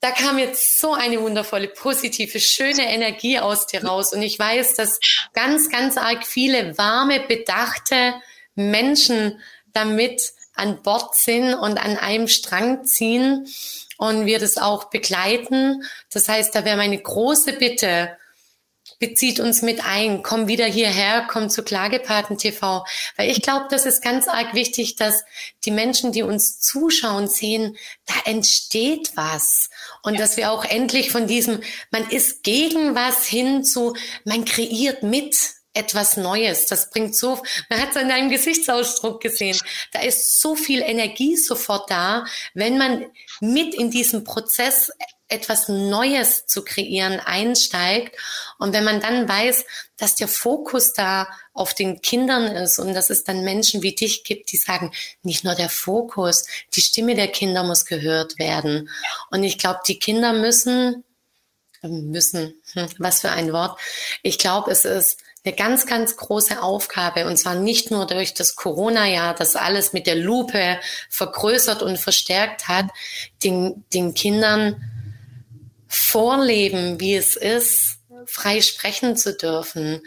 da kam jetzt so eine wundervolle, positive, schöne Energie aus dir raus. Und ich weiß, dass ganz, ganz arg viele warme, bedachte Menschen damit an Bord sind und an einem Strang ziehen und wir das auch begleiten. Das heißt, da wäre meine große Bitte, bezieht uns mit ein, komm wieder hierher, komm zu Klagepaten TV, weil ich glaube, das ist ganz arg wichtig, dass die Menschen, die uns zuschauen, sehen, da entsteht was und ja. dass wir auch endlich von diesem, man ist gegen was hin zu, man kreiert mit etwas Neues. Das bringt so, man hat es an deinem Gesichtsausdruck gesehen. Da ist so viel Energie sofort da, wenn man mit in diesem Prozess etwas Neues zu kreieren einsteigt. Und wenn man dann weiß, dass der Fokus da auf den Kindern ist und dass es dann Menschen wie dich gibt, die sagen, nicht nur der Fokus, die Stimme der Kinder muss gehört werden. Und ich glaube, die Kinder müssen, müssen, hm, was für ein Wort. Ich glaube, es ist eine ganz, ganz große Aufgabe. Und zwar nicht nur durch das Corona-Jahr, das alles mit der Lupe vergrößert und verstärkt hat, den, den Kindern vorleben, wie es ist, frei sprechen zu dürfen,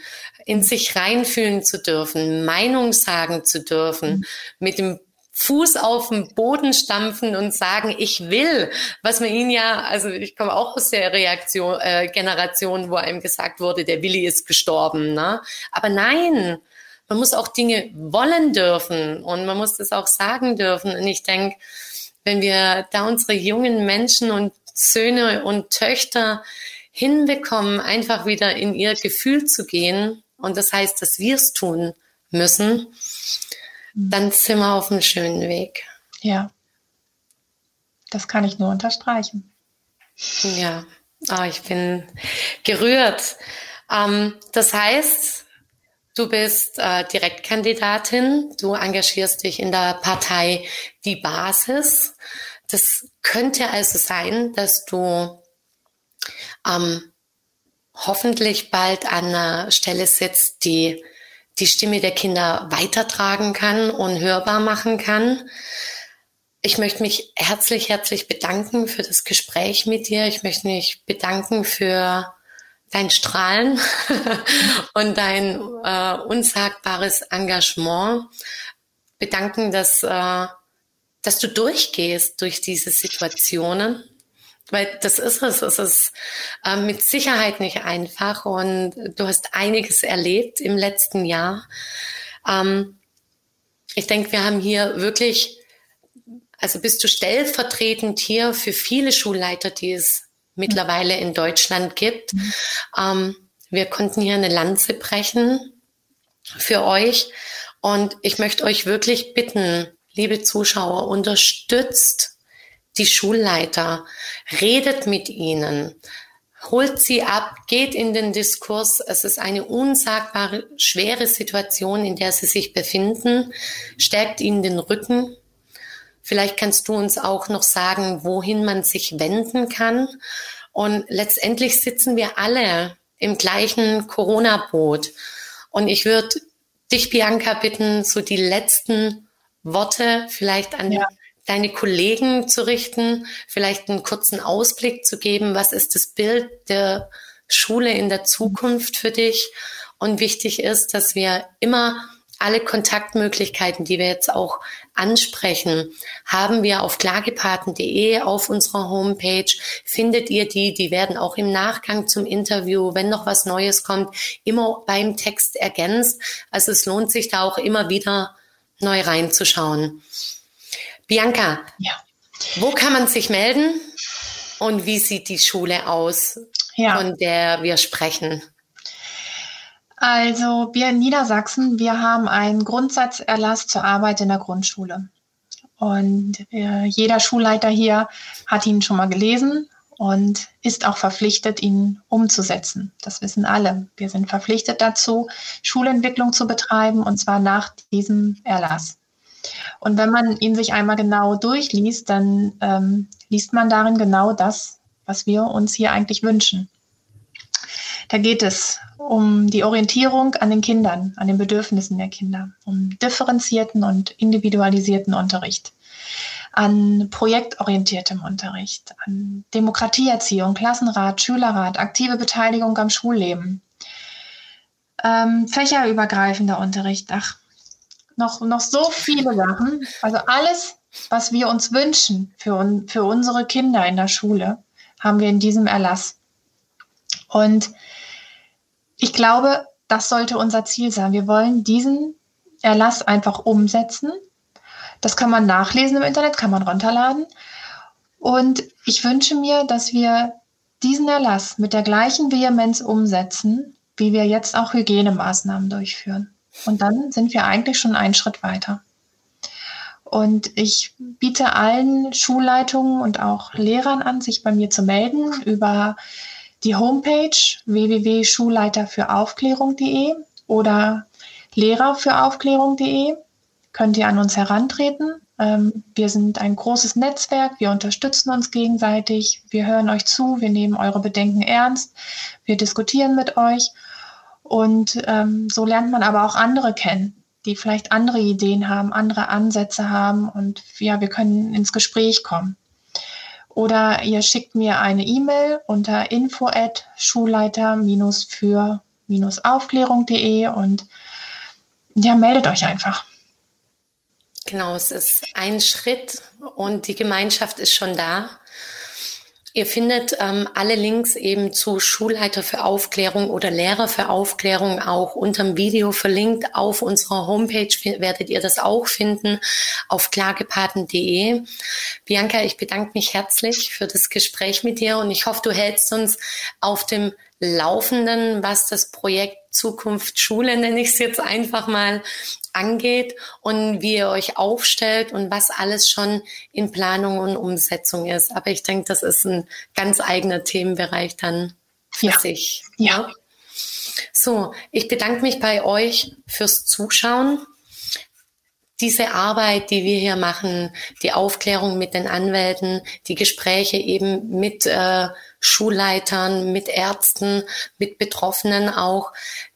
in sich reinfühlen zu dürfen, Meinung sagen zu dürfen, mit dem Fuß auf den Boden stampfen und sagen, ich will, was man ihnen ja, also ich komme auch aus der Reaktion, äh, Generation, wo einem gesagt wurde, der Willi ist gestorben, ne? Aber nein, man muss auch Dinge wollen dürfen und man muss das auch sagen dürfen. Und ich denke, wenn wir da unsere jungen Menschen und Söhne und Töchter hinbekommen, einfach wieder in ihr Gefühl zu gehen, und das heißt, dass wir es tun müssen, dann sind wir auf einem schönen Weg. Ja, das kann ich nur unterstreichen. Ja, oh, ich bin gerührt. Ähm, das heißt, du bist äh, Direktkandidatin, du engagierst dich in der Partei Die Basis. Das könnte also sein, dass du ähm, hoffentlich bald an einer Stelle sitzt, die die Stimme der Kinder weitertragen kann und hörbar machen kann. Ich möchte mich herzlich, herzlich bedanken für das Gespräch mit dir. Ich möchte mich bedanken für dein Strahlen und dein äh, unsagbares Engagement. Bedanken, dass äh, dass du durchgehst durch diese Situationen. Weil das ist es. Es ist äh, mit Sicherheit nicht einfach und du hast einiges erlebt im letzten Jahr. Ähm, ich denke, wir haben hier wirklich, also bist du stellvertretend hier für viele Schulleiter, die es mittlerweile in Deutschland gibt. Mhm. Ähm, wir konnten hier eine Lanze brechen für euch und ich möchte euch wirklich bitten, liebe Zuschauer, unterstützt die Schulleiter, redet mit ihnen, holt sie ab, geht in den Diskurs. Es ist eine unsagbare, schwere Situation, in der sie sich befinden, stärkt ihnen den Rücken. Vielleicht kannst du uns auch noch sagen, wohin man sich wenden kann. Und letztendlich sitzen wir alle im gleichen Corona-Boot. Und ich würde dich, Bianca, bitten, so die letzten Worte vielleicht an ja. Deine Kollegen zu richten, vielleicht einen kurzen Ausblick zu geben, was ist das Bild der Schule in der Zukunft für dich? Und wichtig ist, dass wir immer alle Kontaktmöglichkeiten, die wir jetzt auch ansprechen, haben wir auf klagepaten.de auf unserer Homepage. Findet ihr die? Die werden auch im Nachgang zum Interview, wenn noch was Neues kommt, immer beim Text ergänzt. Also es lohnt sich da auch immer wieder neu reinzuschauen. Bianca, ja. wo kann man sich melden und wie sieht die Schule aus, ja. von der wir sprechen? Also wir in Niedersachsen, wir haben einen Grundsatzerlass zur Arbeit in der Grundschule. Und äh, jeder Schulleiter hier hat ihn schon mal gelesen und ist auch verpflichtet, ihn umzusetzen. Das wissen alle. Wir sind verpflichtet dazu, Schulentwicklung zu betreiben und zwar nach diesem Erlass. Und wenn man ihn sich einmal genau durchliest, dann ähm, liest man darin genau das, was wir uns hier eigentlich wünschen. Da geht es um die Orientierung an den Kindern, an den Bedürfnissen der Kinder, um differenzierten und individualisierten Unterricht an projektorientiertem Unterricht, an Demokratieerziehung, Klassenrat, Schülerrat, aktive Beteiligung am Schulleben, ähm, fächerübergreifender Unterricht, ach, noch, noch so viele Sachen. Also alles, was wir uns wünschen für, für unsere Kinder in der Schule, haben wir in diesem Erlass. Und ich glaube, das sollte unser Ziel sein. Wir wollen diesen Erlass einfach umsetzen das kann man nachlesen im Internet, kann man runterladen. Und ich wünsche mir, dass wir diesen Erlass mit der gleichen Vehemenz umsetzen, wie wir jetzt auch Hygienemaßnahmen durchführen. Und dann sind wir eigentlich schon einen Schritt weiter. Und ich biete allen Schulleitungen und auch Lehrern an, sich bei mir zu melden über die Homepage www.schulleiterfüraufklärung.de oder lehrerfüraufklärung.de. Könnt ihr an uns herantreten. Ähm, wir sind ein großes Netzwerk, wir unterstützen uns gegenseitig, wir hören euch zu, wir nehmen eure Bedenken ernst, wir diskutieren mit euch und ähm, so lernt man aber auch andere kennen, die vielleicht andere Ideen haben, andere Ansätze haben und ja, wir können ins Gespräch kommen. Oder ihr schickt mir eine E-Mail unter info at schulleiter-für-aufklärung.de und ja, meldet euch einfach. Genau, es ist ein Schritt und die Gemeinschaft ist schon da. Ihr findet ähm, alle Links eben zu Schulleiter für Aufklärung oder Lehrer für Aufklärung auch unterm Video verlinkt. Auf unserer Homepage werdet ihr das auch finden auf klagepaten.de. Bianca, ich bedanke mich herzlich für das Gespräch mit dir und ich hoffe, du hältst uns auf dem Laufenden, was das Projekt Zukunft Schule, nenne ich es jetzt einfach mal, angeht und wie ihr euch aufstellt und was alles schon in Planung und Umsetzung ist. Aber ich denke, das ist ein ganz eigener Themenbereich dann für ja. sich. Ja. ja. So, ich bedanke mich bei euch fürs Zuschauen diese Arbeit, die wir hier machen, die Aufklärung mit den Anwälten, die Gespräche eben mit äh, Schulleitern, mit Ärzten, mit Betroffenen auch,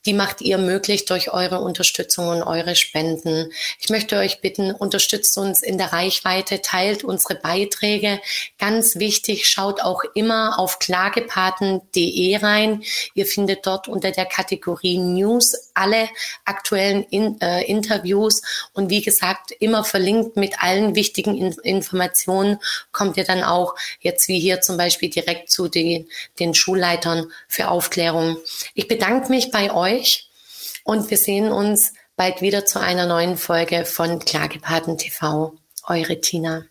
die macht ihr möglich durch eure Unterstützung und eure Spenden. Ich möchte euch bitten, unterstützt uns in der Reichweite, teilt unsere Beiträge. Ganz wichtig, schaut auch immer auf klagepaten.de rein. Ihr findet dort unter der Kategorie News alle aktuellen in, äh, Interviews und wie gesagt, immer verlinkt mit allen wichtigen in Informationen kommt ihr dann auch jetzt wie hier zum Beispiel direkt zu den, den Schulleitern für Aufklärung. Ich bedanke mich bei euch euch und wir sehen uns bald wieder zu einer neuen Folge von Klagepaten TV. Eure Tina.